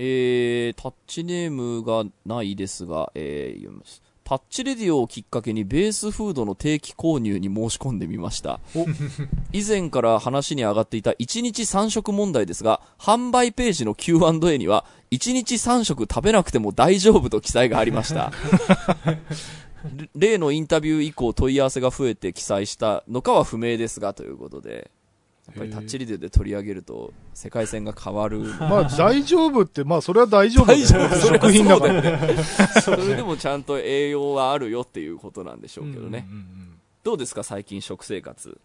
えー、タッチネームがないですが、えー、読みます。タッチレディオをきっかけにベースフードの定期購入に申し込んでみました。以前から話に上がっていた1日3食問題ですが、販売ページの Q&A には、1日3食食べなくても大丈夫と記載がありました。れ 例のインタビュー以降問い合わせが増えて記載したのかは不明ですが、ということで、やっぱりタッチレデで取り上げると世界線が変わる。まあ、大丈夫って、まあ、それは大丈夫。大丈夫食品だから。それでもちゃんと栄養はあるよっていうことなんでしょうけどね。うんうんうんどうですか最近食生活？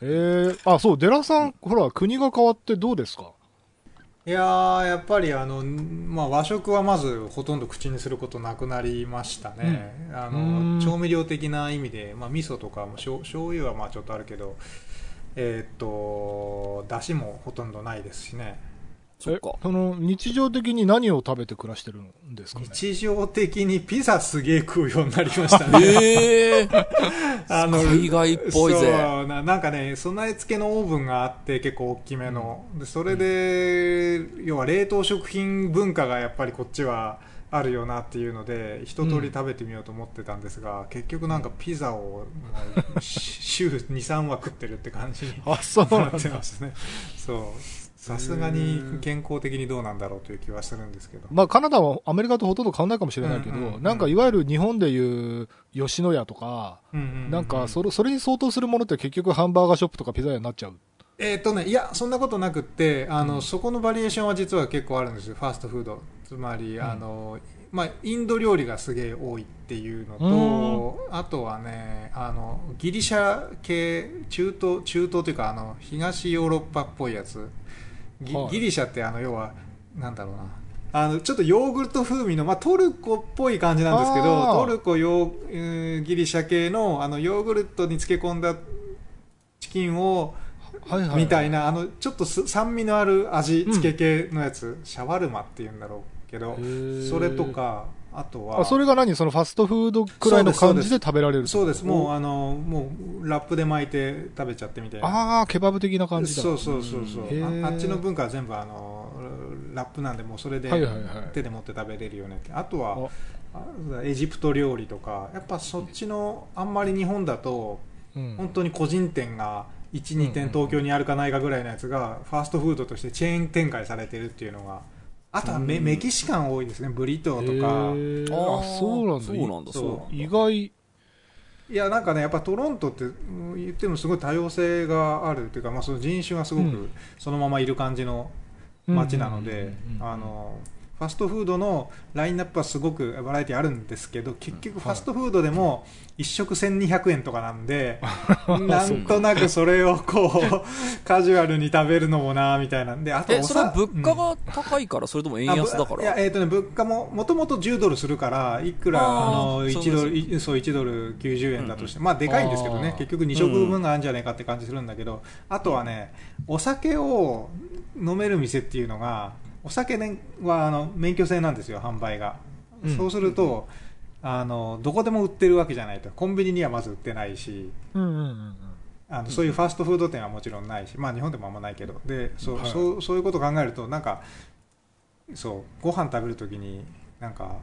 えー、あ、そう、デラさん、ほら、国が変わってどうですか？いやーやっぱりあの、まあ、和食はまずほとんど口にすることなくなりましたね、あうんの調味料的な意味で、まあ、味噌とかもしょ醤油はまあちょっとあるけどえーっとだしもほとんどないですしね。そっか。え。その、日常的に何を食べて暮らしてるんですかね？日常的にピザすげえ食うようになりましたね。え えー、あの海外っぽいぜ。そうななんかね備え付けのオーブンがあって結構大きめの、でそれで、要は冷凍食品文化がやっぱりこっちはあるよなっていうので一通り食べてみようと思ってたんですが、結局なんかピザを週23は食ってるって感じに あ、そうなってだ。ますね。そう。さすがに健康的にどうなんだろうという気はするんですけど。まあ、カナダはアメリカとほとんど変わんないかもしれないけど、うんうんうん。なんかいわゆる日本でいう吉野家とか、うんうんうんなんかそれそれに相当するものって結局ハンバーガーショップとかピザ屋になっちゃう。えーとね、いや、そんなことなくってあの、そこのバリエーションは実は結構あるんですよ、ファーストフード。つまり、あのまあ、インド料理がすげえ多いっていうのと、あとはねあの、ギリシャ系、中東、中東というかあの、東ヨーロッパっぽいやつ、ギはい。ギリシャってあの要は、なんだろうな。あのちょっとヨーグルト風味の、まあ、トルコっぽい感じなんですけあどー。トルコヨー、えーギリシャ系のあのヨーグルトに漬け込んだチキンをはいはい。みたいな、あの、ちょっとす酸味のある味付け系のやつ、シャワルマって言うんだろうけどそれとか、あとは、あ、それが何？そのファストフードくらいの感じで食べられるそうです、もう、ああの、もう、ラップで巻いて食べちゃってみたいな。あー、ケバブ的な感じだ。そうそうそうそうあ。あっちの文化は全部、あの、ラップなんで、もうそれではいはいはい手で持って食べれるよねって。あとは、あ。エジプト料理とか、やっぱそっちの、あんまり日本だと、うん。本当に個人店が1、2店東京にあるかないかぐらいのやつがファーストフードとしてチェーン展開されてるっていうのがあとはメメキシカン多いですねブリトーとか。あ、そうなんだ。そうなんだ、そう。そう。意外。いやなんかねやっぱトロントってうん言ってもすごい多様性があるっていうか、まあ、その人種がすごうん。くそのままいる感じの街なのでうんうんうんうん。あのファストフードのラインナップはすごくバラエティあるんですけど結局ファストフードでも1食1200円とかなんで、なんとなくそれをこう カジュアルに食べるのもなみたいなんであとそれはさ物価うんが高いから、それとも円安だから？いや、えっ、とね、物価も、もともと10ドルするから、いくら、あの、そう1ドル、いそう、1ドル90円だとして、まあ、でかいんですけどね結局2食分があるんじゃないかって感じするんだけど、あとはね、お酒を飲める店っていうのが、お酒ねは、あの、免許制なんですよ、販売が。うん。そうすると、あの、どこでも売ってるわけじゃないと。コンビニにはまず売ってないし、うんうんうんあのそういうファストフード店はもちろんないし、まあ、日本でもあんまないけど。でそう,、はい。そうそういうことを考えるとなんかそうご飯食べるときになんか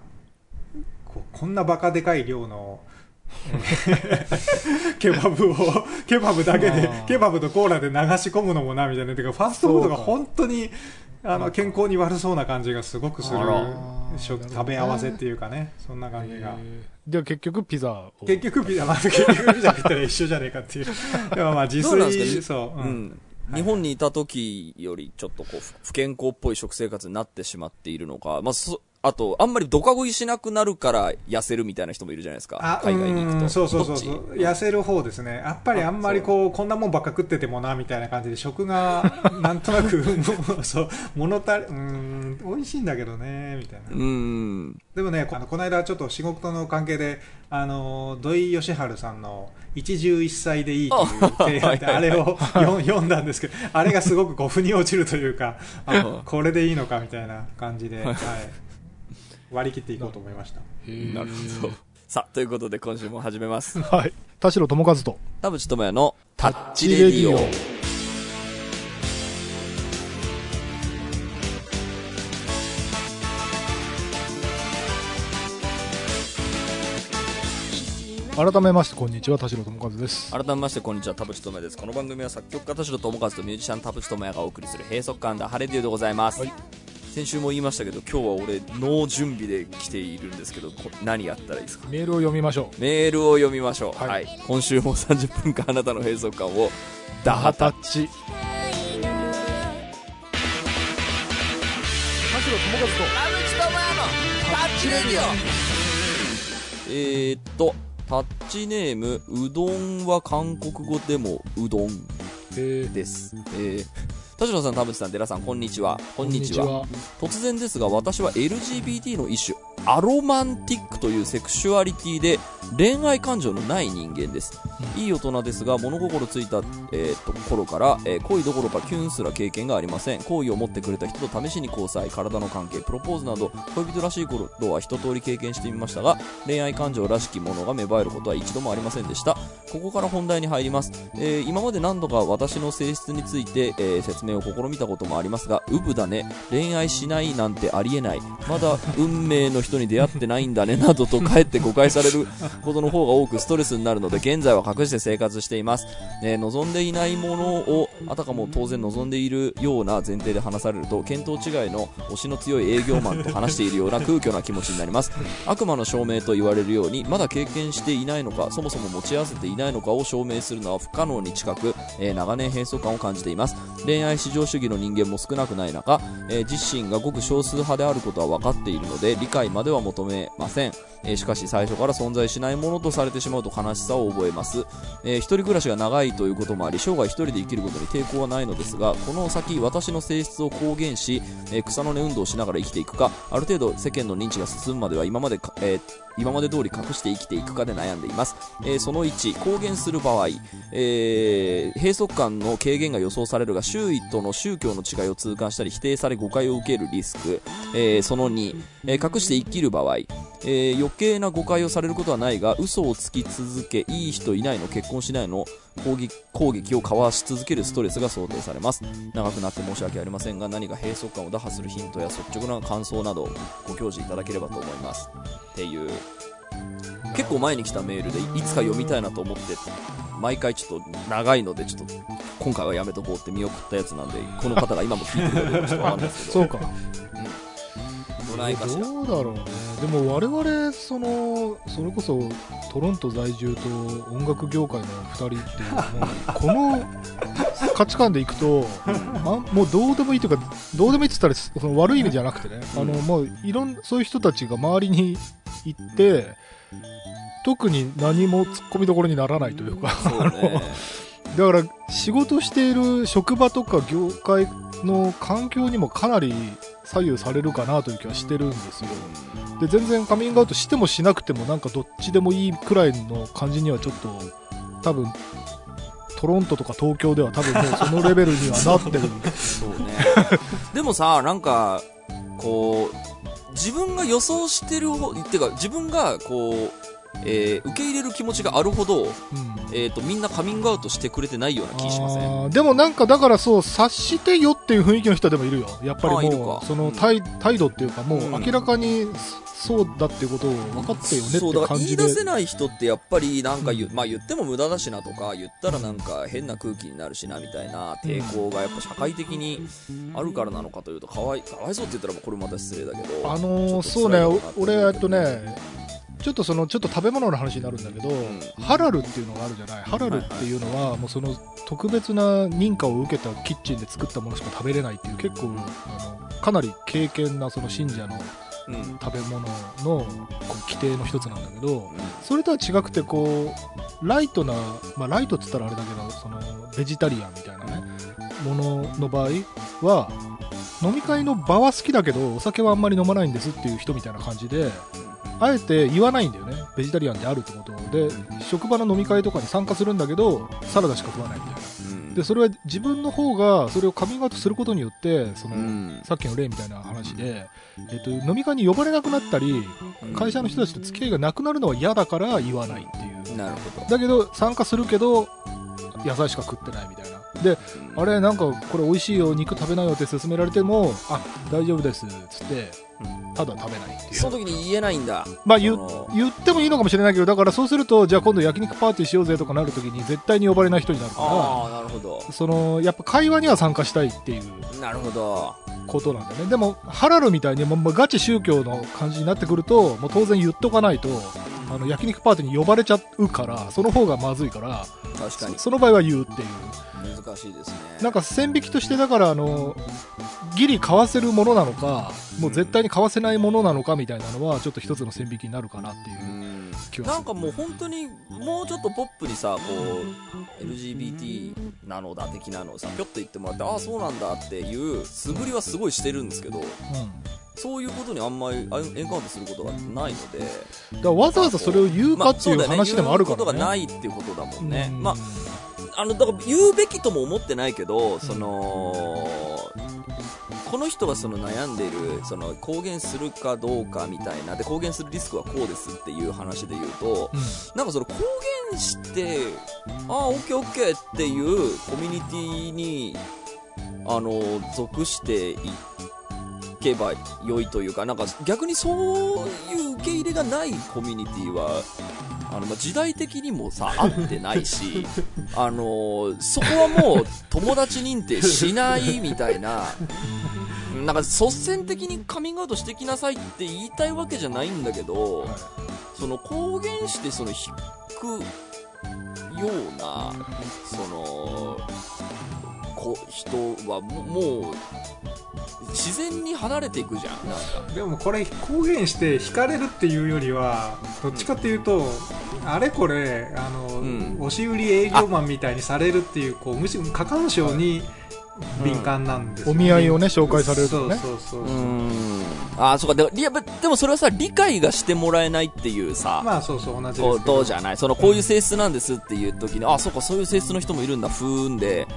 こうこんなバカでかい量の、え ーケバブをケバブだけでケバブとコーラで流し込むのもなみたいな。てかファストフードが本当にあの健康に悪そうな感じがすごくする食食べ合わせっていうかねそんな感じが。で、結局ピザを。結局ピザ、まあ、結局ピザ食ったら一緒じゃねえかっていう。でもまあ自炊、か？そう。ううんん。日本にいた時よりちょっとこう、不不健康っぽい食生活になってしまっているのか、まあ、そ、あと、あんまりドカ食いしなくなるから痩せるみたいな人もいるじゃないですか。あ。海外に行くと。うんそうそうそうそう。痩せる方ですね。やっぱりあんまりこうこんなもんばっか食っててもなみたいな感じで食が なんとなく そう物足りうん美味しいんだけどねみたいな。うーん。でもねこあのこの間ちょっと仕事の関係であの土井善晴さんの一汁一菜でいいという提案でああれを読読んだんですけどあれがすごくこう腑に落ちるというかあこれでいいのかみたいな感じで、はい、割り切っていこうと思いました。なるほど。さあということで今週も始めます。はい。田代智和と。田淵智也の「タッチレディオ」改めましてこんにちは田代智和です。改めましてこんにちは田淵智也です。この番組は作曲家田代智和とミュージシャン田淵智也がお送りする閉塞感だハレデューでございます、はい、先週も言いましたけど今日は俺ノー準備で来ているんですけどこ何やったらいいですか？メールを読みましょう。メールを読みましょう、ははい。い今週も30分間あなたの閉塞感をダダハタッチ。田代智和とえー、っとタッチネームうどんは韓国語でもうどんえー。ですえー田代さん田淵さん寺さんこんにちは。こんにちは。突然ですが私は LGBT の一種アロマンティックというセクシュアリティで恋愛感情のない人間です、いい大人ですが物心ついた、えーと頃から、えー恋どころかキュンすら経験がありません。好意を持ってくれた人と試しに交際体の関係プロポーズなど恋人らしいことは一通り経験してみましたが恋愛感情らしきものが芽生えることは一度もありませんでした。ここから本題に入ります、えー今まで何度か私の性質について、えー説明を試みたこともありますがウブだね。恋愛しないなんてありえない。まだ運命の人に出会ってないんだねなどとかえって誤解される ことの方が多くストレスになるので現在は隠して生活しています、えー望んでいないものをあたかも当然望んでいるような前提で話されると見当違いの推しの強い営業マンと話しているような空虚な気持ちになります。悪魔の証明と言われるようにまだ経験していないのかそもそも持ち合わせていないのかを証明するのは不可能に近く、えー長年閉塞感を感じています。恋愛至上主義の人間も少なくない中、えー自身がごく少数派であることは分かっているので理解ままでは求めません、えーしかし最初から存在しないものとされてしまうと悲しさを覚えます、えー一人暮らしが長いということもあり生涯一人で生きることに抵抗はないのですがこの先私の性質を公言し、えー草の根運動をしながら生きていくかある程度世間の認知が進むまでは今までか、えー今まで通り隠して生きていくかで悩んでいます、えーその1公言する場合、えー閉塞感の軽減が予想されるが周囲との宗教の違いを痛感したり否定され誤解を受けるリスク、えーその2、え隠して生きる場合、え余計な誤解をされることはないが嘘をつき続けいい人いないの結婚しないの攻撃攻撃を交わし続けるストレスが想定されます。長くなって申し訳ありませんが何か閉塞感を打破するヒントや率直な感想などご教示いただければと思います。っていう。結構前に来たメールでいつか読みたいなと思って毎回ちょっと長いのでちょっと今回はやめとこうって見送ったやつなんでこの方が今も聞いてくれてるかちょっとわかんないですけど。そうか。いかしらどうだろうね。でも我々そのそれこそトロント在住と音楽業界の2人っていうこの価値観でいくと あもうどうでもいいというかどうでもいいって言ったらその悪い意味じゃなくてね、あのもういろんそういう人たちが周りに行って特に何も突っ込みどころにならないというか だから仕事している職場とか業界の環境にもかなり左右されるかなという気はしてるんですよ。で全然カミングアウトしてもしなくてもなんかどっちでもいいくらいの感じにはちょっと多分トロントとか東京では多分もうそのレベルにはなってるそうね。でもさなんかこう自分が予想してるほっていうか自分がこう、えー受け入れる気持ちがあるほど、うん。えー、とみんなカミングアウトしてくれてないような気しません？でもなんかだからそう察してよっていう雰囲気の人でもいるよ。やっぱりもうそのうん。態,、態度っていうかもううん。明らかにそうだっていうことを分かってよねってそうだから言感じでい出せない人ってやっぱりなんか言,、まあ、言っても無駄だしなとか言ったらなんか変な空気になるしなみたいな抵抗がやっぱ社会的にあるからなのかというとかわいかわいそうって言ったらこれまた失礼だけどあのーそうね。俺えっとねちょっとそのちょっと食べ物の話になるんだけど、ん。ハラルっていうのがあるじゃない？ハラルっていうのはもうその特別な認可を受けたキッチンで作ったものしか食べれないっていう結構あのかなり敬虔なその信者のうん。食べ物のこう規定の一つなんだけどうん。それとは違くてこうライトな、まあ、ライトっつったらあれだけどそのベジタリアンみたいなねものの場合は飲み会の場は好きだけどお酒はあんまり飲まないんですっていう人みたいな感じであえて言わないんだよね。ベジタリアンであるってことで職場の飲み会とかに参加するんだけどサラダしか食わないみたいな。うん。でそれは自分の方がそれをカミングアウトすることによってその、うん。さっきの例みたいな話で、えっと、飲み会に呼ばれなくなったり会社の人たちと付き合いがなくなるのは嫌だから言わないっていう。なるほど。だけど参加するけど野菜しか食ってないみたいな。であれなんかこれ美味しいよ肉食べないよって勧められてもあ大丈夫ですっつってただ食べないっていうその時に言えないんだ。まあ言言ってもいいのかもしれないけどだからそうするとじゃあ今度焼肉パーティーしようぜとかなるときに絶対に呼ばれない人になるかああ、なるほど。らそのやっぱ会話には参加したいっていうなるほど。ことなんだよねでもハラルみたいにもうもうガチ宗教の感じになってくるともう当然言っとかないとあの焼肉パーティーに呼ばれちゃうからその方がまずいから確かに。そその場合は言うっていう。難しいですね。なんか線引きとしてだからあのギリ買わせるものなのかもう絶対に買わせないものなのかみたいなのはちょっと一つの線引きになるかなっていううん。気はする。なんかもう本当にもうちょっとポップにさこう LGBT なのだ的なのをさぴょっと言ってもらってああそうなんだっていう素振りはすごいしてるんですけどうんそういうことにあんまりあエンカウントすることがないので。だからわざわざそれを言うかっていう話でもあるから言うことがね。ないっていうことだもんね、うん。まああのだから言うべきとも思ってないけどそのこの人がその悩んでいるその公言するかどうかみたいな。で公言するリスクはこうですっていう話で言うとうん。なんかその公言してああオッケーオッケーっていうコミュニティにあの属していけば良いというかなんか逆にそういう受け入れがないコミュニティはあのまあ時代的にもさ合ってないし あのそこはもう友達認定しないみたいななんか率先的にカミングアウトしてきなさいって言いたいわけじゃないんだけど、はいその公言してその引くようなそのこ人はももう自然に離れていくじゃん。なんか。でもこれ公言して引かれるっていうよりはどっちかっていうと、あれこれあの、うん。押し売り営業マンみたいにされるっていうこうむしろ過干渉に敏感なんですよお見合いをね紹介されるとね。そうそうそうう。ーん。ああそうか。でいやでもそれはさ理解がしてもらえないっていうさ、まあそうそう同じですけこどとじゃない。そのこういう性質なんですっていう時に、あそうかそういう性質の人もいるんだ。ふーんで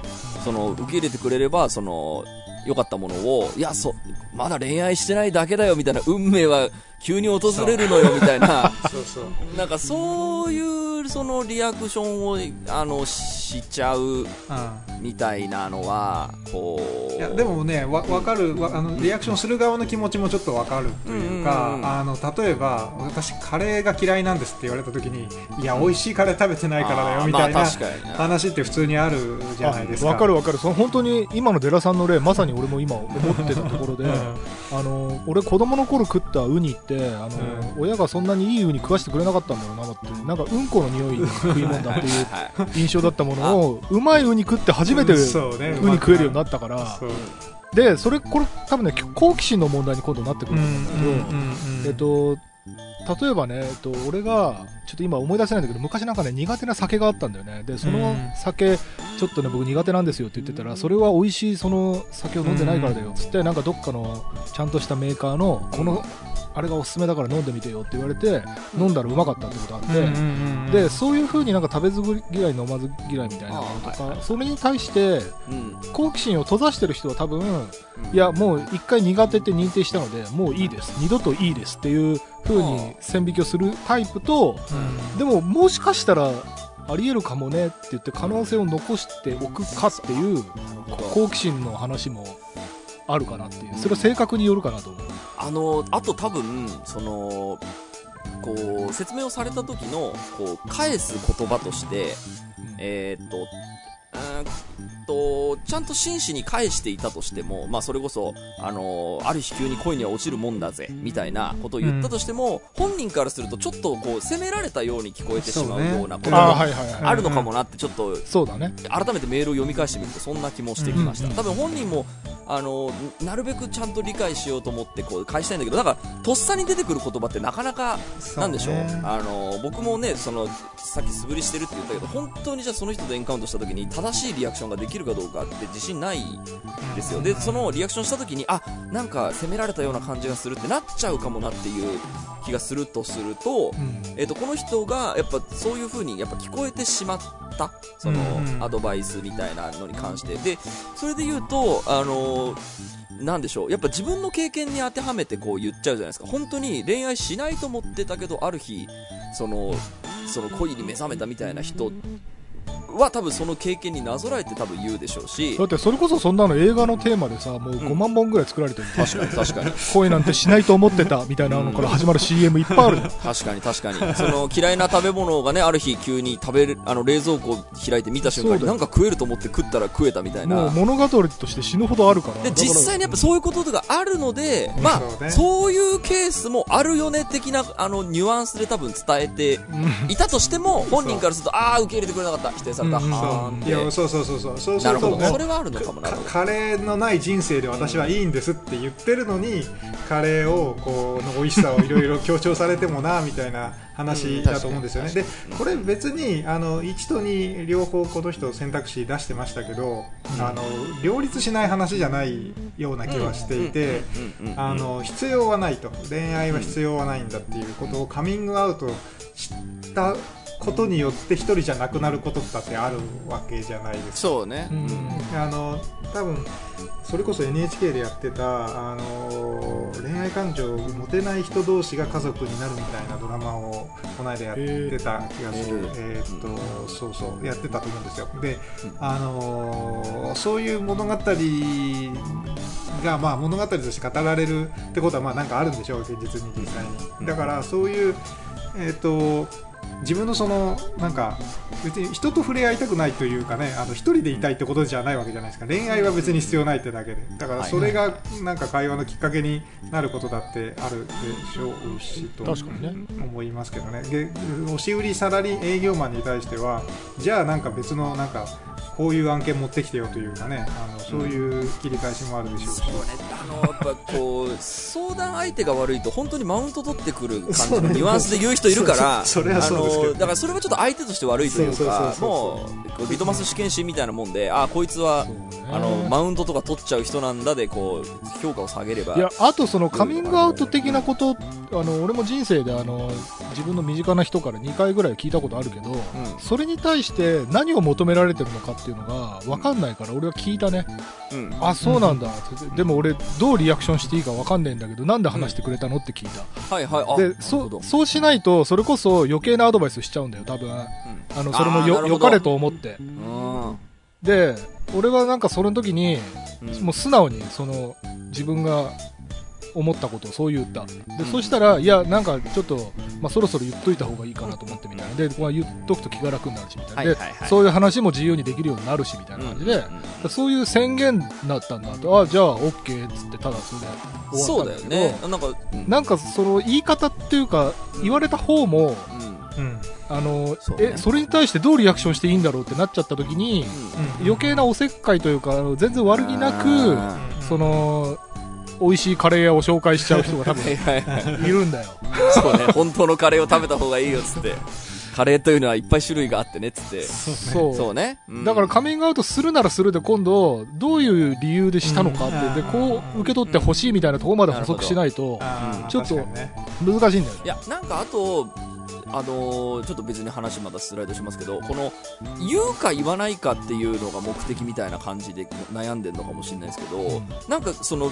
その受け入れてくれればその良かったものをいやそまだ恋愛してないだけだよみたいな運命は急に訪れるのよみたいな。そうそう。なんかそういうそのリアクションをあのしちゃううん。みたいなのはこう。いやでもねわ分かる。わあのリアクションする側の気持ちもちょっと分かるというか、あの例えば私カレーが嫌いなんですって言われた時にいや美味しいカレー食べてないからだよみたいな話って普通にあるじゃないですか。わかるわかる。その本当に今のデラさんの例まさに俺も今思ってたところで、うんあの俺子供の頃食ったウニってあの、親がそんなにいいウニ食わしてくれなかったんだろうなってなんかうんこの匂いの食い物だっていうはい。印象だったものをうまいウニ食って初めてウニ食えるようになったから。でそれこれ多分ね好奇心の問題に今度なってくうんうるんだけど、んうんえっと例えばね、えっと、俺がちょっと今思い出せないんだけど昔なんかね苦手な酒があったんだよね。でその酒ちょっとね僕苦手なんですよって言ってたらそれは美味しいその酒を飲んでないからだよ。っつってなんかどっかのちゃんとしたメーカーのこのあれがおすすめだから飲んでみてよって言われて飲んだらうまかったってことあって、でそういう風になんか食べず嫌い飲まず嫌いみたいなものとか、それに対してうん。好奇心を閉ざしてる人は多分いやもう一回苦手って認定したのでもういいです。二度といいですっていう風に線引きをするタイプとうん。でももしかしたらありえるかもねって言って可能性を残しておくかっていう好奇心の話もあるかなっていう。それは性格によるかなと思う。あのあと多分そのこう説明をされた時のこう返す言葉としてえーっとうーんとちゃんと真摯に返していたとしても、まあ、それこそ、あのある日急に恋には落ちるもんだぜみたいなことを言ったとしても、本人からするとちょっとこう責められたように聞こえてしまうようなことああるのかもなってちょっとそうだね。改めてメールを読み返してみるとそんな気もしてきました、うん多分本人もあのなるべくちゃんと理解しようと思ってこう返したいんだけどなんかとっさに出てくる言葉ってなかなかなんでしょう。ね。あの僕もねそのさっき素振りしてるって言ったけど本当にじゃあその人とエンカウントした時に正しいリアクションができるかどうかって自信ないですよ。でそのリアクションした時にあなんか責められたような感じがするってなっちゃうかもなっていう気がするとすると、うん。えっとこの人がやっぱそういう風にやっぱ聞こえてしまったそのアドバイスみたいなのに関して。でそれで言うとあのなんでしょう。やっぱ自分の経験に当てはめてこう言っちゃうじゃないですか。本当に恋愛しないと思ってたけどある日そのその恋に目覚めたみたいな人は多分その経験になぞらえて多分言うでしょうし。だってそれこそそんなの映画のテーマでさもう5万本ぐらい作られてる、確かに確かに。恋なんてしないと思ってたみたいなのから始まる CM いっぱいあるん確かに確かに。その嫌いな食べ物がねある日急に食べるあの冷蔵庫を開いて見た瞬間になんか食えると思って食ったら食えたみたいな。物語として死ぬほどあるから。で実際にやっぱそういうことがあるので、うん。まあそうね。そういうケースもあるよね的なあのニュアンスで多分伝えてうん。いたとしても 本人からするとああ受け入れてくれなかった。否定された、うんはーんっいやてそうそうそう。そうそうすなるとそれはあるのかもカレーのない人生で私はいいんですって言ってるのにカレーをこうの美味しさをいろいろ強調されてもなみたいな話だと思うんですよね、でこれ別にあの1と2両方この人選択肢出してましたけど、あの両立しない話じゃないような気はしていて、必要はないと。恋愛は必要はないんだっていうことをカミングアウトしたことによって一人じゃなくなることだってあるわけじゃないですか。そうね、うん。あの多分それこそ NHK でやってたあの恋愛感情を持てない人同士が家族になるみたいなドラマをこの間やってた気がする、ええーっとそうそうやってたと思うんですよ。で、あのそういう物語が、まあ、物語として語られるってことはまあなんかあるんでしょう現実に実際に。だからそういうえーっと自分のそのなんか別に人と触れ合いたくないというかねあの一人でいたいってことじゃないわけじゃないですか。恋愛は別に必要ないってだけで。だからそれがなんか会話のきっかけになることだってあるでしょうしと思いますけどね。で押し売りサラリー営業マンに対してはじゃあなんか別のなんかこういう案件持ってきてよというかねあのそういう切り返しもあるでしょうし、そうね、あのやっぱこう相談相手が悪いと本当にマウント取ってくる感じのニュアンスで言う人いるから、そそれはのだからそれはちょっと相手として悪いというか、もうリトマス試験紙みたいなもんで、あこいつはあのマウントとか取っちゃう人なんだでこう評価を下げれば、いやあとそのカミングアウト的なことあの俺も人生であの自分の身近な人から2回ぐらい聞いたことあるけどうん。それに対して何を求められてるのかっていうのが分かんないから俺は聞いたね。うん、あそうなんだ。ってでも俺どうリアクションしていいか分かんないんだけどなんで話してくれたのって聞いた。はいはい、でそうしないとそれこそ余計なアドバイスしちゃうんだよ多分。あうん。のそれもよよかれと思って。うん。で俺はなんかその時にうん。もう素直にその自分が思ったことをそう言った。でそしたらいやなんかちょっと、まあ、そろそろ言っといた方がいいかなと思ってみたいな。で、まあ、言っとくと気が楽になるしみたいな、はいはいはい。でそういう話も自由にできるようになるしみたいな感じで、そういう宣言だったんだと。あじゃあ OK っつってただそれで終そうんだよわっただけどね。なんか、うん。なんかその言い方っていうか言われた方もうんうんあのそうね。えそれに対してどうリアクションしていいんだろうってなっちゃった時にうん。余計なおせっかいというかあの全然悪気なくあその美味しいカレー屋を紹介しちゃう人が多分いるんだよ。そうね、本当のカレーを食べた方がいいよっつって。カレーというのはいっぱい種類があってねっつって。そうそうね。うん。だからカミングアウトするならするで今度どういう理由でしたのかって、でこう受け取ってほしいみたいなところまで補足しないとちょっと難しいんだよね。いや、なんかあと、あのーちょっと別に話またスライドしますけど、この、言うか言わないかっていうのが目的みたいな感じで悩んでるのかもしれないですけど、なんかその、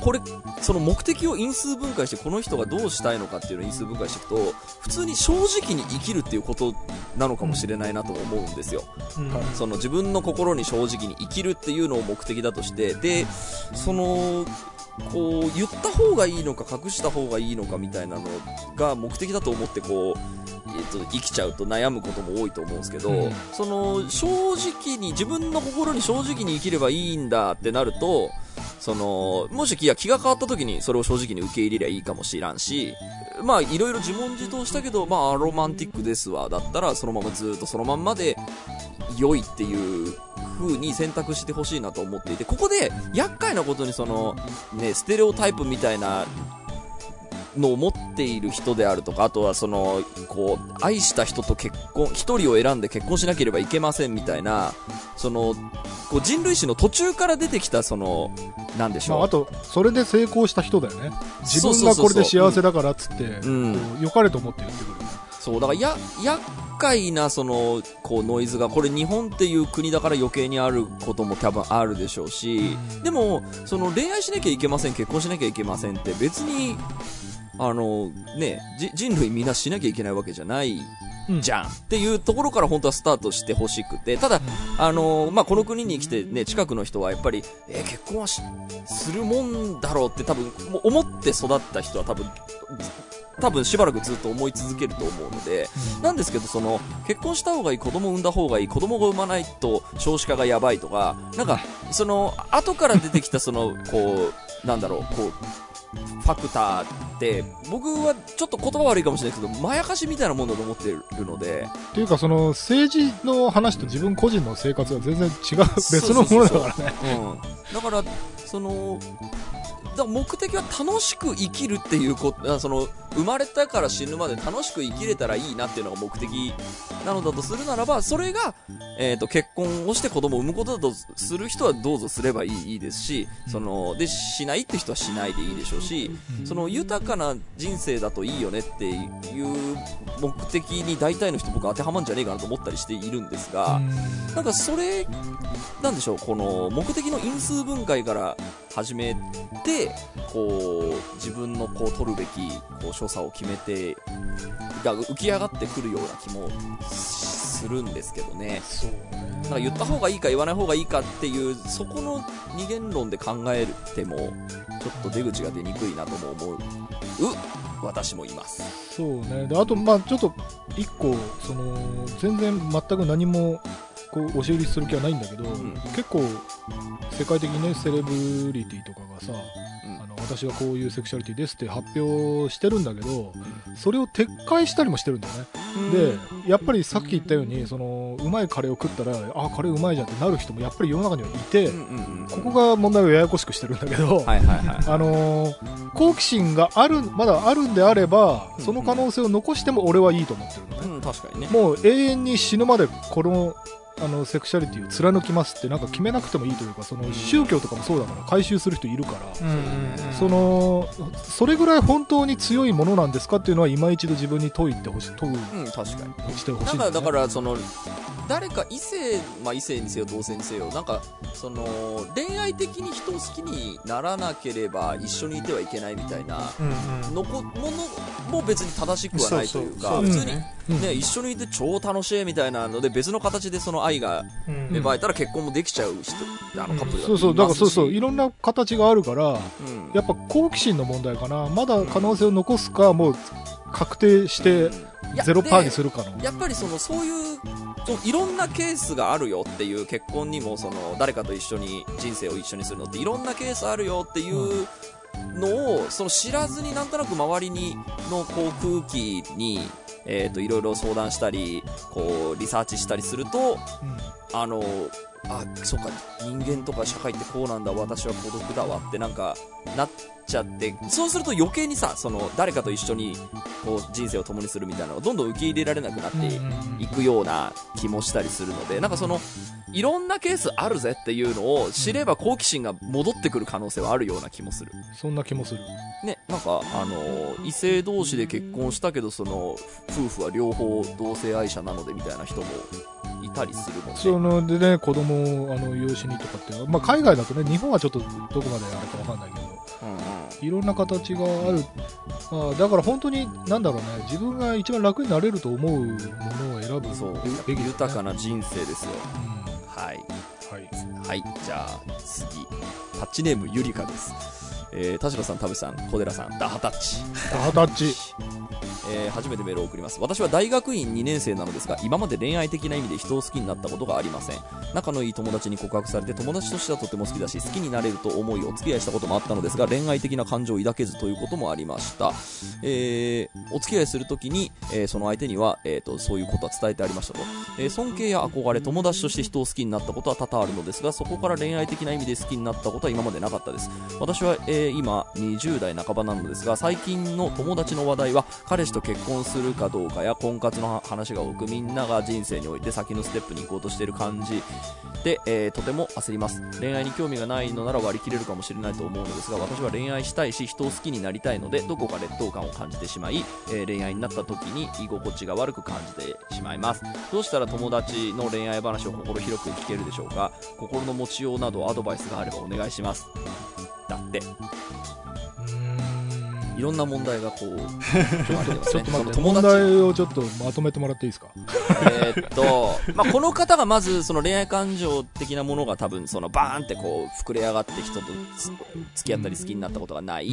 これ、その目的を因数分解して、この人がどうしたいのかっていうのを因数分解していくと、普通に正直に生きるっていうことなのかもしれないなと思うんですよ。うんその自分の心に正直に生きるっていうのを目的だとしてでそのこう言った方がいいのか隠した方がいいのかみたいなのが目的だと思ってこう、えっと生きちゃうと悩むことも多いと思うんですけど、うん。その正直に自分の心に正直に生きればいいんだってなるとそのもしいや気が変わった時にそれを正直に受け入れりゃいいかもしらんしまあいろいろ自問自答したけどまあロマンティックですわだったらそのままずっとそのまんまで良いっていう風に選択してほしいなと思っていてここで厄介なことにそのねステレオタイプみたいなのを持っている人であるとかあとはそのこう愛した人と結婚一人を選んで結婚しなければいけませんみたいなそのこう人類史の途中から出てきたそのなんでしょう、まあ、あとそれで成功した人だよね。自分がこれで幸せだからっつってう良かれと思って言ってくる。そうだからや厄介なそのこうノイズがこれ日本っていう国だから余計にあることも多分あるでしょうし、うん。でもその恋愛しなきゃいけません結婚しなきゃいけませんって別にあのねじ人類みんなしなきゃいけないわけじゃないじゃん、っていうところから本当はスタートしてほしくて、ただ、あのーまあ、この国に来てね、近くの人はやっぱり、えー結婚はしするもんだろうって多分、もう思って育った人は多分、多分しばらくずっと思い続けると思うので、なんですけど、その、結婚した方がいい、子供産んだ方がいい、子供が産まないと少子化がやばいとか、なんか、その、後から出てきたその、こう、なんだろう、こう、ファクターって、僕はちょっと言葉悪いかもしれないですけど、まやかしみたいなものだと思ってるので、っていうか、その、政治の話と自分個人の生活は全然違う、別のものだからね。うん、だから、その、だ目的は楽しく生きるっていうこと、あその、生まれたから死ぬまで楽しく生きれたらいいなっていうのが目的なのだとするならば、それが、えっ、と、結婚をして子供を産むことだとする人はどうぞすればいいいいですし、その、で、しないって人はしないでいいでしょうし、その豊かな人生だといいよねっていう目的に大体の人僕当てはまんじゃねえかなと思ったりしているんですが、なんかそれ、なんでしょう、この目的の因数分解から始めて、こう、自分のこう取るべきこう所作を決めて、が浮き上がってくるような気もするんですけどね。なんか言った方がいいか言わない方がいいかっていう、そこの二元論で考えても、ちょっと出口が出にくいなとも思う、私もいます。そうね。で、あと、まあちょっと、一個、その、全然全く何も、こう、押し売りする気はないんだけど、ん結構、世界的にね、セレブリティとかがさ、うんあの私はこういうセクシャリティですって発表してるんだけど、それを撤回したりもしてるんだよね。で、やっぱりさっき言ったように、その、うまいカレーを食ったら、あ、カレーうまいじゃんってなる人もやっぱり世の中にはいて、うんうんうん、ここが問題をややこしくしてるんだけど、はいはいはい。あのー好奇心がある、まだあるんであれば、うんその可能性を残しても俺はいいと思ってるのね。うん、確かにね。もう永遠に死ぬまでこの、あの、セクシャリティを貫きますってなんか決めなくてもいいというか、その宗教とかもそうだから回収する人いるから、その、それぐらい本当に強いものなんですかっていうのは今一度自分に問いてほしい、問う、うん、確かに。してほしいなんか、んだから、その、誰か異性、まあ異性にせよ同性にせよ、なんか、その、恋愛的に人を好きにならなければ一緒にいてはいけないみたいな、うんうん。のこ、ものも別に正しくはないというか、普通に、ね、一緒にいて超楽しいみたいなので、別の形でその愛がうん。芽生えたら結婚もできちゃう人、あのカップルだそうそう、だからそうそう、いろろんな形があるから、うん。やっぱ好奇心の問題かな。まだ可能性を残すか、もう確定してゼロパーにでするかの。やっぱりそのそういうそういろんなケースがあるよっていう結婚にもその誰かと一緒に人生を一緒にするのっていろんなケースあるよっていうのをその知らずになんとなく周りにのこう空気にえーといろいろ相談したりこうリサーチしたりするとあのあそうか人間とか社会ってこうなんだ私は孤独だわってなんかなっちゃってそうすると余計にさその誰かと一緒にこう人生を共にするみたいなのがどんどん受け入れられなくなっていくような気もしたりするのでなんかそのいろんなケースあるぜっていうのを知れば好奇心が戻ってくる可能性はあるような気もする。そんな気もする。ね、なんか、あの異性同士で結婚したけど、その、夫婦は両方同性愛者なのでみたいな人もいたりするので。そのでね、子供をあの養子にとかって、まあ、海外だとね、日本はちょっとどこまであるかわかんないけど、うんうんいろんな形がある。まあ、だから本当に、なんだろうね、自分が一番楽になれると思うものを選ぶそうべきですね豊かな人生ですよ。うんはい。はい。はい。じゃあ、次。タッチネームゆりかです。えー、田代さん、田淵さん、小寺さん、ダハタッチ。ダハタッチ。えー初めてメールを送ります。私は大学院2年生なのですが今まで恋愛的な意味で人を好きになったことがありません。仲のいい友達に告白されて友達としてはとても好きだし好きになれると思いお付き合いしたこともあったのですが恋愛的な感情を抱けずということもありました、えーお付き合いするときに、えーその相手には、えーとそういうことは伝えてありましたと、え尊敬や憧れ友達として人を好きになったことは多々あるのですがそこから恋愛的な意味で好きになったことは今までなかったです。私は、え今20代半ばなのですが最近の友達の話題は彼氏と結婚するかどうかや婚活の話が多くみんなが人生において先のステップに行こうとしている感じで、えーとても焦ります。恋愛に興味がないのなら割り切れるかもしれないと思うのですが私は恋愛したいし人を好きになりたいのでどこか劣等感を感じてしまい、えー恋愛になった時に居心地が悪く感じてしまいます。どうしたら友達の恋愛話を心広く聞けるでしょうか？心の持ちようなどアドバイスがあればお願いします。だって。いろんな問題がこう。ちょっと待って、問題をちょっとまとめてもらっていいですか？えーっと、まあ、この方がまず、その恋愛感情的なものが多分、そのバーンってこう、膨れ上がって人とつ付き合ったり好きになったことがない。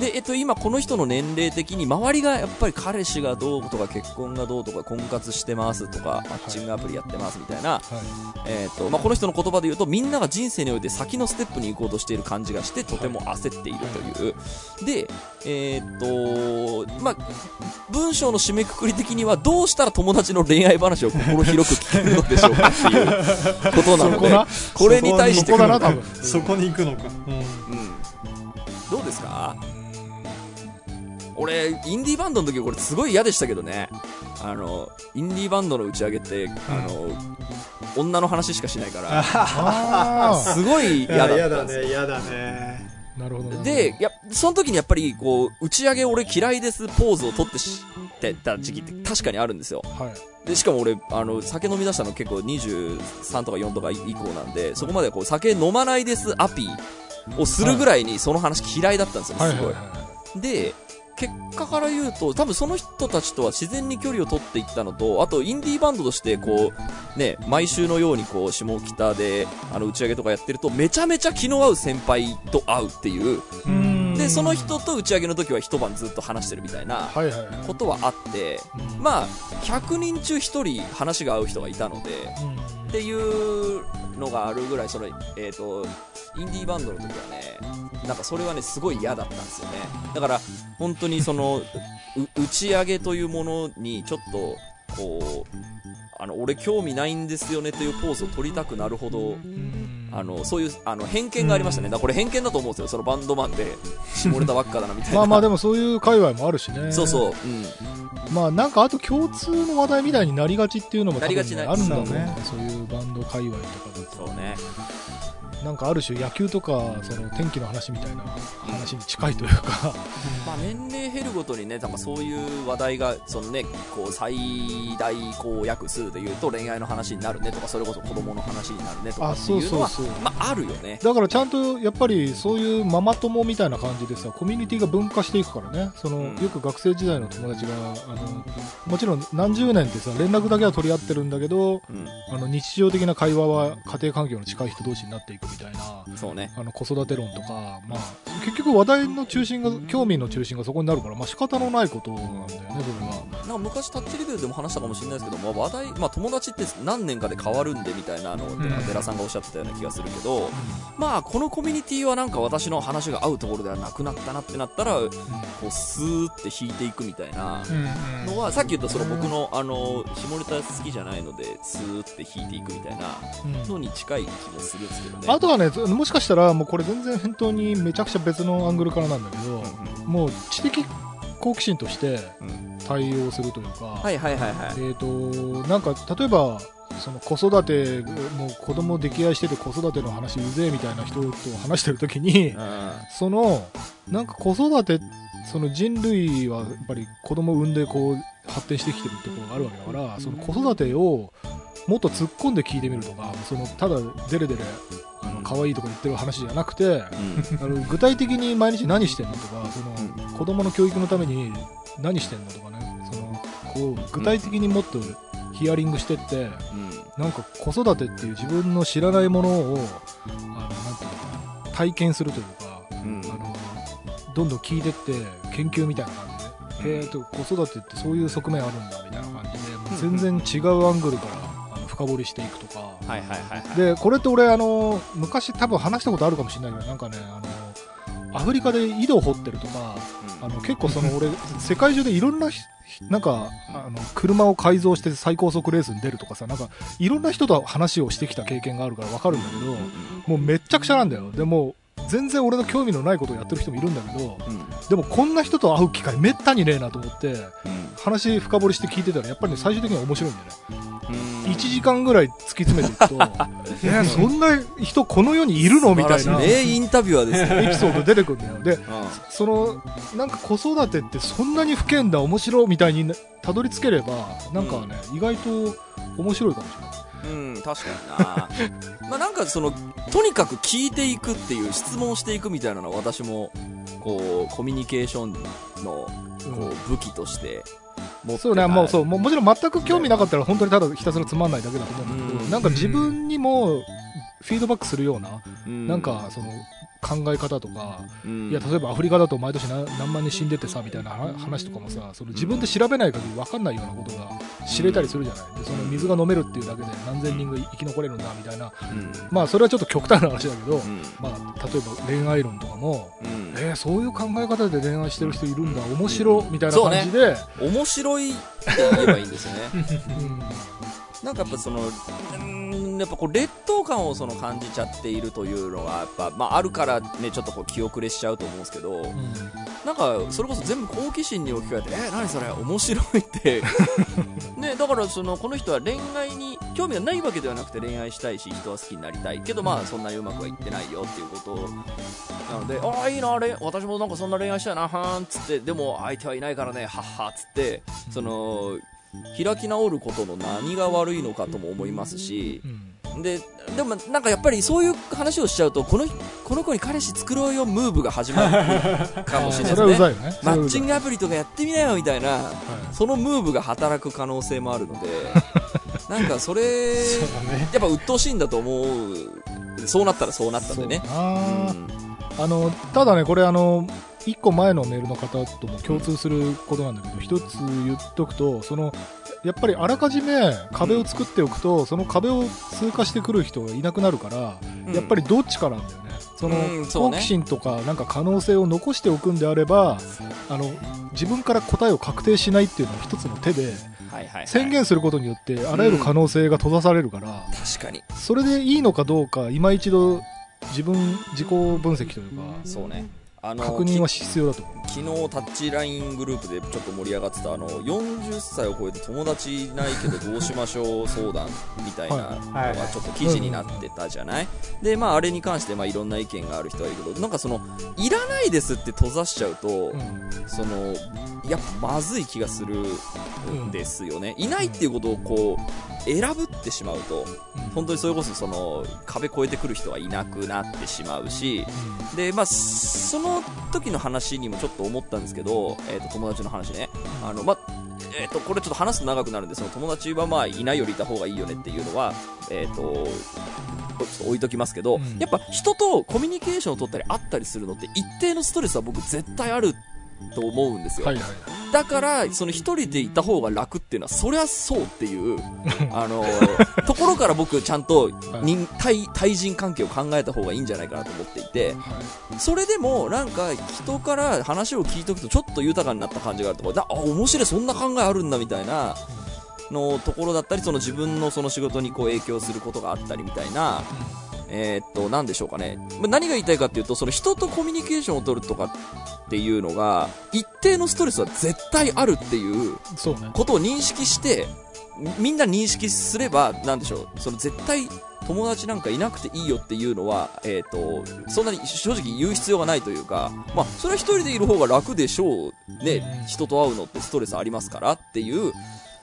で、えっと、今この人の年齢的に、周りがやっぱり彼氏がどうとか、結婚がどうとか、婚活してますとか、マッチングアプリやってますみたいな、はいえーっと、まあ、この人の言葉で言うと、みんなが人生において先のステップに行こうとしている感じがして、とても焦っているという。で、えーっと、まあ、文章の締めくくり的にはどうしたら友達の恋愛話を心広く聞けるのでしょうかっていうことなので。そこれに対してそこだな、多分。そこに行くのか、うん。うん、どうですか？俺、インディーバンドの時これすごい嫌でしたけどね。あの、インディーバンドの打ち上げって、あの、女の話しかしないから、あすごい嫌だったんですよ。嫌だねあ、なるほどな。で、や、その時にやっぱり、こう、打ち上げ俺嫌いですポーズを取ってしてた時期って確かにあるんですよ。はい。で、しかも俺、あの、酒飲み出したの結構23とか4とか以降なんで、そこまでこう、酒飲まないですアピをするぐらいにその話嫌いだったんですよ、はいすごい。はいはで、結果から言うと、多分その人たちとは自然に距離を取っていったのと、あと、インディーバンドとして、こう、ね、毎週のように、こう、下北で、あの、打ち上げとかやってると、めちゃめちゃ気の合う先輩と会うっていう、い。うんで、その人と打ち上げの時は一晩ずっと話してるみたいな。ことはあって、うんまあ、100人中1人話が合う人がいたので、うんっていうのがあるぐらい、その、えっ、と、インディーバンドの時はね、なんかそれはね、すごい嫌だったんですよね。だから、本当にその、打ち上げというものに、ちょっと、こう、あの、俺興味ないんですよねというポーズを取りたくなるほど、うんあの、そういう、あの、偏見がありましたね。だこれ偏見だと思うんですよ。そのバンドマンで、絞れたばっかだな、みたいな。まあまあでもそういう界隈もあるしね。そうそう。うん。まあなんかあと共通の話題みたいになりがちっていうのもあるんだね。そういうバンド界隈とかだと。そうね。なんかある種野球とかその天気の話みたいな話に近いというか、まあ、年齢減るごとにね、なんかそういう話題が、そのね、こう、最大公約数で言うと恋愛の話になるねとか、それこそ子供の話になるねとかあ、ってそういうのは、そうそう。まあ、あるよね。だからちゃんとやっぱりそういうママ友みたいな感じでさコミュニティが分化していくからねその、うんよく学生時代の友達があのもちろん何十年ってさ連絡だけは取り合ってるんだけどうん。あの日常的な会話は家庭環境の近い人同士になっていくみたいなそうね。あの子育て論とか、まあ、結局話題の中心が興味の中心がそこになるから、まあ仕方のないことなんだよねそれは。なんか昔タッチレベルでも話したかもしれないですけど、まあ、話題、まあ、友達って何年かで変わるんでみたいなのを、ん寺さんがおっしゃってたような気がするけど、まあ、このコミュニティはなんか私の話が合うところではなくなったなってなったら、こう、スーって引いていくみたいなうんのは、さっき言ったその僕の、あの、下ネタ好きじゃないので、スーって引いていくみたいなうんのに近い気もするんですけどね。あとはね、もしかしたら、もうこれ全然本当にめちゃくちゃ別のアングルからなんだけど、うんもう知的好奇心としてうん。対応するというか、はいはいはいはい。えっ、と、なんか例えば、その子育て、もう子供溺愛してて子育ての話うぜえみたいな人と話してるときに、その、なんか子育て、その人類はやっぱり子供を産んでこう発展してきてるところがあるわけだから、その子育てをもっと突っ込んで聞いてみるとか、そのただデレデレ、あの可愛いとか言ってる話じゃなくて、うん。あの具体的に毎日何してんのとか、そのう子供の教育のために何してんのとかね、そのこう具体的にもっとヒアリングしてって、うん。なんか子育てっていう自分の知らないものを、あのなんていうのかな体験するというか、うん。あのどんどん聞いてって研究みたいな感じで、へえと子育てってそういう側面あるんだみたいな感じで、全然違うアングルから深掘りしていくとか。はいはいはいはい。でこれって俺あの昔多分話したことあるかもしれないけどなんかねあのアフリカで井戸を掘ってるとかうんあの結構その俺世界中でいろんなひなんかあの車を改造して最高速レースに出るとかさなんかいろんな人と話をしてきた経験があるから分かるんだけどもうめっちゃくちゃなんだよでも全然俺の興味のないことをやってる人もいるんだけどうんうんでもこんな人と会う機会めったにねえなと思ってうん話深掘りして聞いてたらやっぱりね最終的には面白いんだよねうん1時間ぐらい突き詰めていくと、えそんな人この世にいるのみたいなインタビュアーですよ。エピソード出てくるんだよ。で、うその、なんか子育てってそんなに不健だ、面白いみたいにたどり着ければ、なんかね、意外と面白いかもしれない。ん、うん、確かにな。まあなんかその、とにかく聞いていくっていう質問していくみたいなのは私もこうコミュニケーションのこう武器として持ってそうね、たもうそう、もうもちろん全く興味なかったら本当にただひたすらつまんないだけだと思うんだけど、うん。なんか自分にもフィードバックするような、うん。なんかその考え方とか、うん。いや例えばアフリカだと毎年何何万人死んでてさみたいな話話とかもさその自分で調べない限り分かんないようなことが知れたりするじゃない。でその水が飲めるっていうだけで何千人が生き残れるんだみたいな。うん。まあそれはちょっと極端な話だけど、うん。まあ、例えば恋愛論とかも、うん。えーそういう考え方で恋愛してる人いるんだ面白みたいな感じで、面白いって言えばいいんですよね。うん。なんかやっぱその、やっぱこう劣等感をその感じちゃっているというのがやっぱ、まあ、あるからねちょっとこう気遅れしちゃうと思うんですけど、なんかそれこそ全部好奇心に置き換えてえ何それ面白いって。ねだからそのこの人は恋愛に興味がないわけではなくて恋愛したいし人は好きになりたい。けどまあそんなにうまくはいってないよっていうこと。なのでああいいなあれ。私もなんかそんな恋愛したいなはーんっつって。でも相手はいないからねはっはっつって。その開き直ることの何が悪いのかとも思いますしうん。ででもなんかやっぱりそういう話をしちゃうとこのこの子に彼氏作ろうよムーブが始まるかもしれないですね。ね。マッチング、グアプリとかやってみなよみたいなはそのムーブが働く可能性もあるので なんかそれね。やっぱ鬱陶しいんだと思う。そうなったらそうなったんでね。あのただねこれあの1個前のメールの方とも共通することなんだけど一つ言っとくとそのやっぱりあらかじめ壁を作っておくと、その壁を通過してくる人がいなくなるから、うん。やっぱりどっちかなんだよね。その、好奇心とかなんか可能性を残しておくんであればあの自分から答えを確定しないっていうのは一つの手で宣言することによってあらゆる可能性が閉ざされるから、確かに。それでいいのかどうか今一度自分自己分析というかそうねあの確認は必要だと昨日タッチライングループでちょっと盛り上がってたあの40歳を超えて友達いないけどどうしましょう相談みたいなのはい。がちょっと記事になってたじゃない、でまああれに関してまあいろんな意見がある人はいるけどなんかそのいらないですって閉ざしちゃうと、うん。そのやっぱまずい気がするんですよね、いないっていうことをこう選ぶってしまうと本当にそれこそその壁越えてくる人はいなくなってしまうしでまあその時の話にもちょっと思ったんですけど、えー、と友達の話ね。あの、まあえー、とこれちょっと話すと長くなるんでその友達はまあいないよりいた方がいいよねっていうのは、えー、とちょっと置いときますけど、うん。やっぱ人とコミュニケーションを取ったり会ったりするのって一定のストレスは僕絶対あると思うんですよ、はいはい。だからその一人でいた方が楽っていうのはそりゃそうっていう あのところから僕ちゃんと人対対人関係を考えた方がいいんじゃないかなと思っていてはい。それでもなんか人から話を聞いておくとちょっと豊かになった感じがあるとかだあ面白いそんな考えあるんだみたいなのところだったりその自分のその仕事にこう影響することがあったりみたいなえーっと、なんでしょうかね。まあ何が言いたいかっていうと、その人とコミュニケーションを取るとかっていうのが、一定のストレスは絶対あるっていうことを認識して、みみんな認識すれば、なんでしょう、その絶対友達なんかいなくていいよっていうのは、えーっと、そんなに正直言う必要がないというか、まあ、それは一人でいる方が楽でしょう。ね、人と会うのってストレスありますからっていう、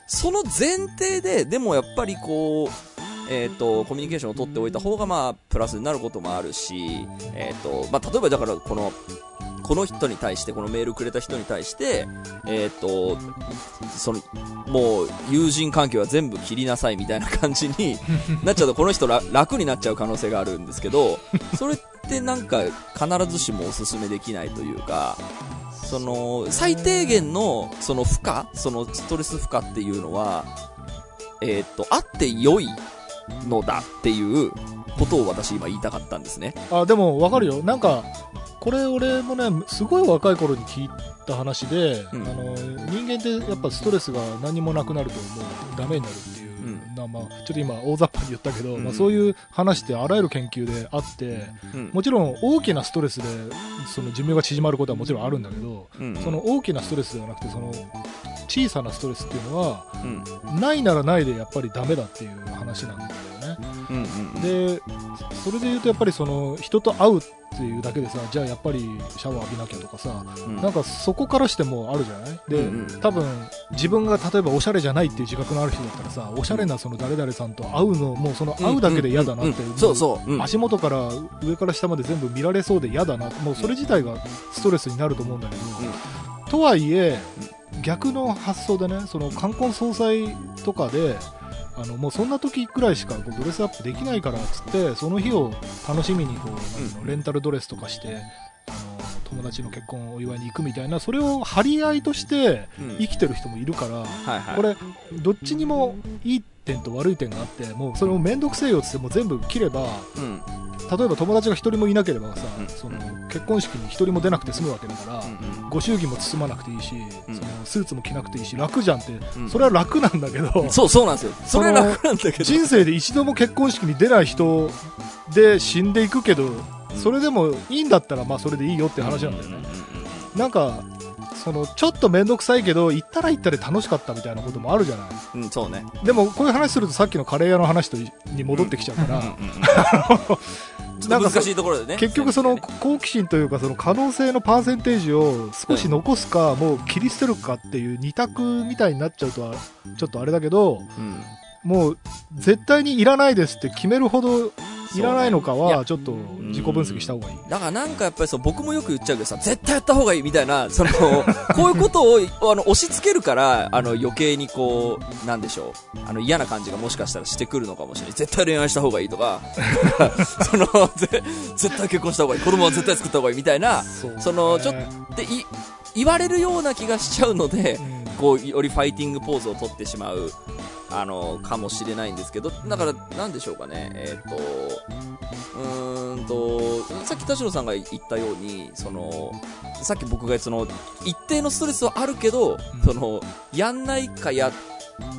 その前提で、でもやっぱりこう、えっ、と、コミュニケーションを取っておいた方が、まあ、プラスになることもあるし、えっ、と、まあ、例えばだから、この、この人に対して、このメールくれた人に対して、えっ、と、その、もう、友人関係は全部切りなさいみたいな感じに なっちゃうと、この人ら楽になっちゃう可能性があるんですけど、それってなんか、必ずしもお勧めできないというか、その、最低限の、その負荷、そのストレス負荷っていうのは、えっ、と、あって良いのだっていうことを私今言いたかったんですね。あでも分かるよ。なんかこれ俺もねすごい若い頃に聞いた話で、うん。あの人間ってやっぱストレスが何もなくなるともう。ダメになるっていう、うんなまあ、ちょっと今大雑把に言ったけど、うん。まあ、そういう話ってあらゆる研究であってうん。もちろん大きなストレスでその寿命が縮まることはもちろんあるんだけど、うん。その大きなストレスではなくてその小さなストレスっていうのはうん。ないならないでやっぱりダメだっていう話なんだよね。でそれで言うとやっぱりその人と会うっていうだけでさじゃあやっぱりシャワー浴びなきゃとかさうん。なんかそこからしてもあるじゃない？で、うんうん多分自分が例えばおしゃれじゃないっていう自覚のある人だったらさおしゃれなその誰々さんと会うのもうその会うだけで嫌だなって、足元から上から下まで全部見られそうで嫌だな。もうそれ自体がストレスになると思うんだけど、とはいえ逆の発想でねその冠婚葬祭とかであのもうそんな時くらいしかこうドレスアップできないからっつってその日を楽しみにこう、レンタルドレスとかしてあの友達の結婚をお祝いに行くみたいなそれを張り合いとしてうん。生きてる人もいるから、これどっちにもいい点と悪い点があってもうそれを面倒くせえよっつってもう全部切ればうん。例えば友達が一人もいなければさ、うん。その結婚式に一人も出なくて済むわけだから、うんうん。ご祝儀も包まなくていいし、うん。そのスーツも着なくていいし楽じゃんって、うん。それは楽なんだけど そうそうなんですよ。それその楽なんだけど。人生で一度も結婚式に出ない人で死んでいくけど、それでもいいんだったらまあそれでいいよって話なんだよね、なんかそのちょっと面倒くさいけど行ったら行ったで楽しかったみたいなこともあるじゃない。うんうんそうね。でもこういう話するとさっきのカレー屋の話とに戻ってきちゃうから、うん 難しいところでね。結局そのね。好奇心というかその可能性のパーセンテージを少し残すか、もう切り捨てるかっていう二択みたいになっちゃうとはちょっとあれだけどうん。もう絶対にいらないですって決めるほどいらないのかはちょっと自己分析した方がいい。だからなんかやっぱりそう僕もよく言っちゃうけどさ絶対やった方がいいみたいなその こういうことをあの押し付けるからあの余計にこうなんでしょう。あの嫌な感じがもしかしたらしてくるのかもしれない。絶対恋愛した方がいいとか。そのぜ絶対結婚した方がいい。子供は絶対作った方がいいみたいなそうそのちょっでい言われるような気がしちゃうのでうん。こうよりファイティングポーズを取ってしまうあのかもしれないんですけどだからなんでしょうかね。えっ、とうーんとさっき田代さんが言ったようにそのさっき僕がその一定のストレスはあるけど、ん。そのやんないかやっ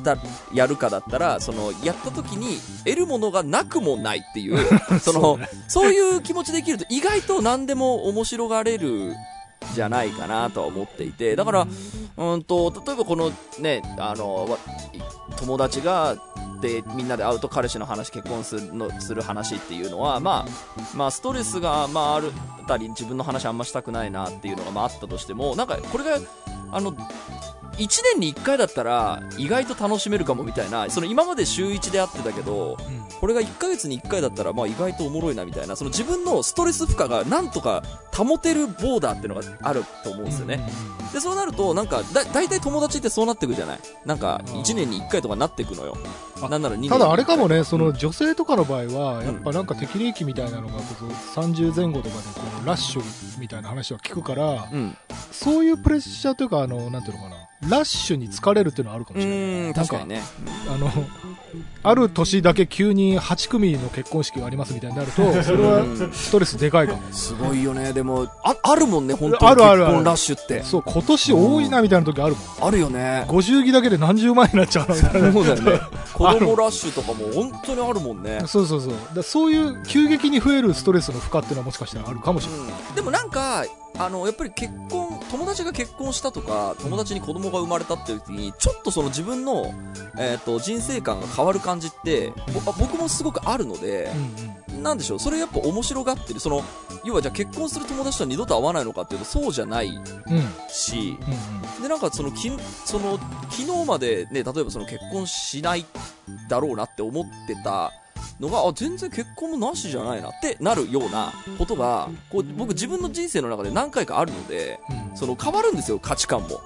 たやるかだったらそのやった時に得るものがなくもないっていう そのそういう気持ちできると意外と何でも面白がれるじゃないかなとは思っていてだからうんと例えばこのねあのわ友達がでみんなで会うと彼氏の話結婚するのする話っていうのは、まあ、まあストレスが、まあ、あるたり自分の話あんましたくないなっていうのが、まあ、あったとしてもなんかこれがあの1年に1回だったら意外と楽しめるかもみたいなその今まで週1で会ってたけどうん。これが1ヶ月に1回だったら、まあ、意外とおもろいなみたいなその自分のストレス負荷がなんとか保てるボーダーっていうのがあると思うんですよね。でそうなるとなんかだ大体友達ってそうなってくじゃない？なんかあー。1年に1回とかなってくのよ。あなんなら2年にただあれかもね、そのうん。女性とかの場合は、やっぱなんか適齢期みたいなのがこそ30前後とかでこうラッシュみたいな話は聞くから、うん。そういうプレッシャーというか、あの、なんていうのかな、ラッシュに疲れるっていうのはあるかうもしれない。確かにねあの、ある年だけ急に8組の結婚式がありますみたいになると、それはストレスでかいかも。すごいよねでもああるもんね本当にあるあるある結婚ラッシュってそう、今年多いなみたいな時あるもん。あるよね50着だけで何十万になっちゃうなみたいな。そうだよね 子供ラッシュとかも本当にあるもんねそうそうそう。そういう急激に増えるストレスの負荷っていうのはもしかしたらあるかもしれない。うんでもなんかあのやっぱり結婚友達が結婚したとか友達に子供が生まれたっていう時にちょっとその自分の、えー、と人生観が変わる感じってぼ僕もすごくあるので、うんなんでしょうそれやっぱ面白がってるその要はじゃあ結婚する友達とは二度と会わないのかっていうとそうじゃないうん。うん。うんしうん。でなんかそのきその昨日までね例えばその結婚しないだろうなって思ってたのがあ全然結婚もなしじゃないなってなるようなことがこう僕自分の人生の中で何回かあるのでうん。その変わるんですよ価値観も。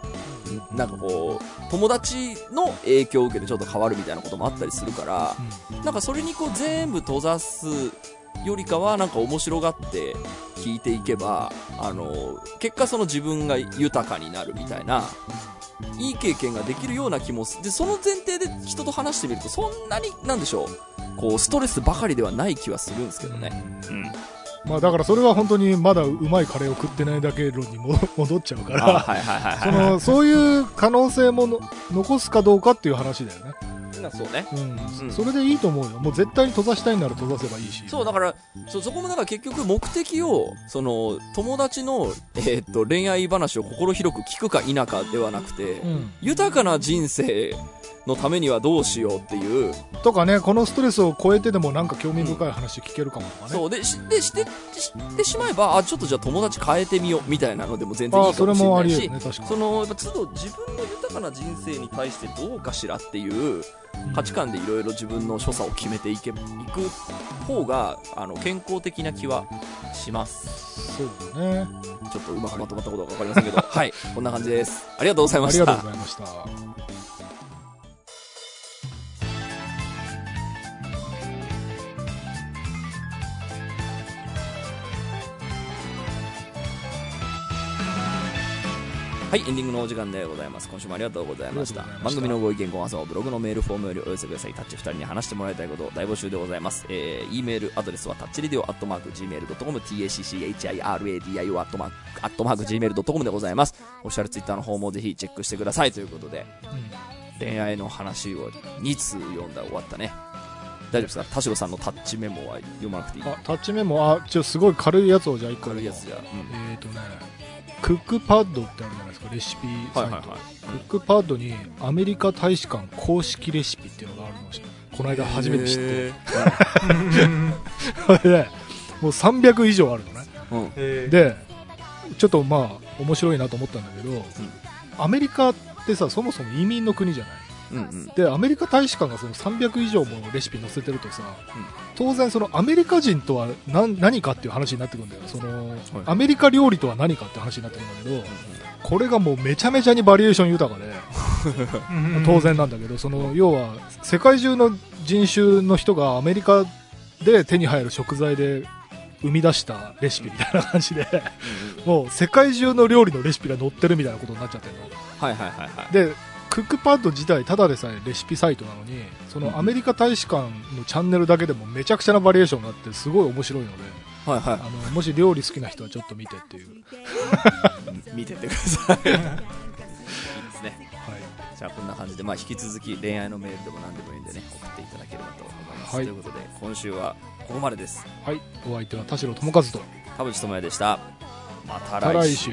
なんかこう友達の影響を受けてちょっと変わるみたいなこともあったりするからなんかそれにこう全部閉ざすよりかはなんか面白がって聞いていけばあの結果その自分が豊かになるみたいないい経験ができるような気もすでその前提で人と話してみるとそんなになんでしょうこうストレスばかりではない気はするんですけどね、うん、まあだからそれは本当にまだうまいカレーを食ってないだけ論にも 戻っちゃうかあら、そういう可能性もの残すかどうかっていう話だよね。なそうね。うん。うん。それでいいと思うよ。もう絶対に閉ざしたいなら閉ざせばいいし。そうだからそそこもだから結局目的をその友達の、えーっと恋愛話を心広く聞くか否かではなくて、うん、豊かな人生のためにはどうしようっていう、とかねこのストレスを超えてでもなんか興味深い話聞けるかもとかね、そう。でしでしてしてしまえばあちょっとじゃあ友達変えてみようみたいなのでも全然いああそれいかもしれないしるね確かに。そのやっぱ都度自分の豊かな人生に対してどうかしらっていう価値観でいろいろ自分の所作を決めていけいく方があの健康的な気はします。そうだね。ちょっとうまくまとまったことは分かりませんけど。はい。こんな感じです。ありがとうございまありがとうしたございましたはい、エンディングのお時間でございます。今週もありがとうございました。番組のご意見、ご感想はブログのメールフォームよりお寄せください。タッチ2人に話してもらいたいこと大募集でございます。えー、e メールアドレスはタッチレディオアットマーク Gmail.com、tacchiradio アットマーク、アットマーク Gmail.com でございます。オフィシャルツイッターの方もぜひチェックしてくださいということで、恋愛の話を2通読んだら終わったね。大丈夫ですか？田代さんのタッチメモは読まなくていい？あタッチメモ？あちょすごい軽いやつをじゃあ1個軽いやつじゃ。うんえっ、とねクックパッドってあるじゃないですかレシピサイト、はいはいはい。クックパッドにアメリカ大使館公式レシピっていうのがあるのをこの間初めて知って。へそれ でもう300以上あるのね。ーうん。えー。でちょっとまあ面白いなと思ったんだけど、アメリカってさそもそも移民の国じゃない？うんうん。でアメリカ大使館がその300以上もレシピ載せてるとさ、当然そのアメリカ人とは何何かっていう話になってくるんだよその、アメリカ料理とは何かって話になってくるんだけど、これがもうめちゃめちゃにバリエーション豊かで当然なんだけどその要は世界中の人種の人がアメリカで手に入る食材で生み出したレシピみたいな感じでもう世界中の料理のレシピが載ってるみたいなことになっちゃってるの。はいはいはいはい。でクックパッド自体ただでさえレシピサイトなのにそのアメリカ大使館のチャンネルだけでもめちゃくちゃなバリエーションがあってすごい面白いのではいはあのもし料理好きな人はちょっと見てっていう、い。見てってください。いいですね。はい、じゃあこんな感じで、まあ、引き続き恋愛のメールでも何でもいいんでね、送っていただければと思います。はいということで、今週はここまでです。はい、お相手は田代智和と田淵智也でした。またまた来週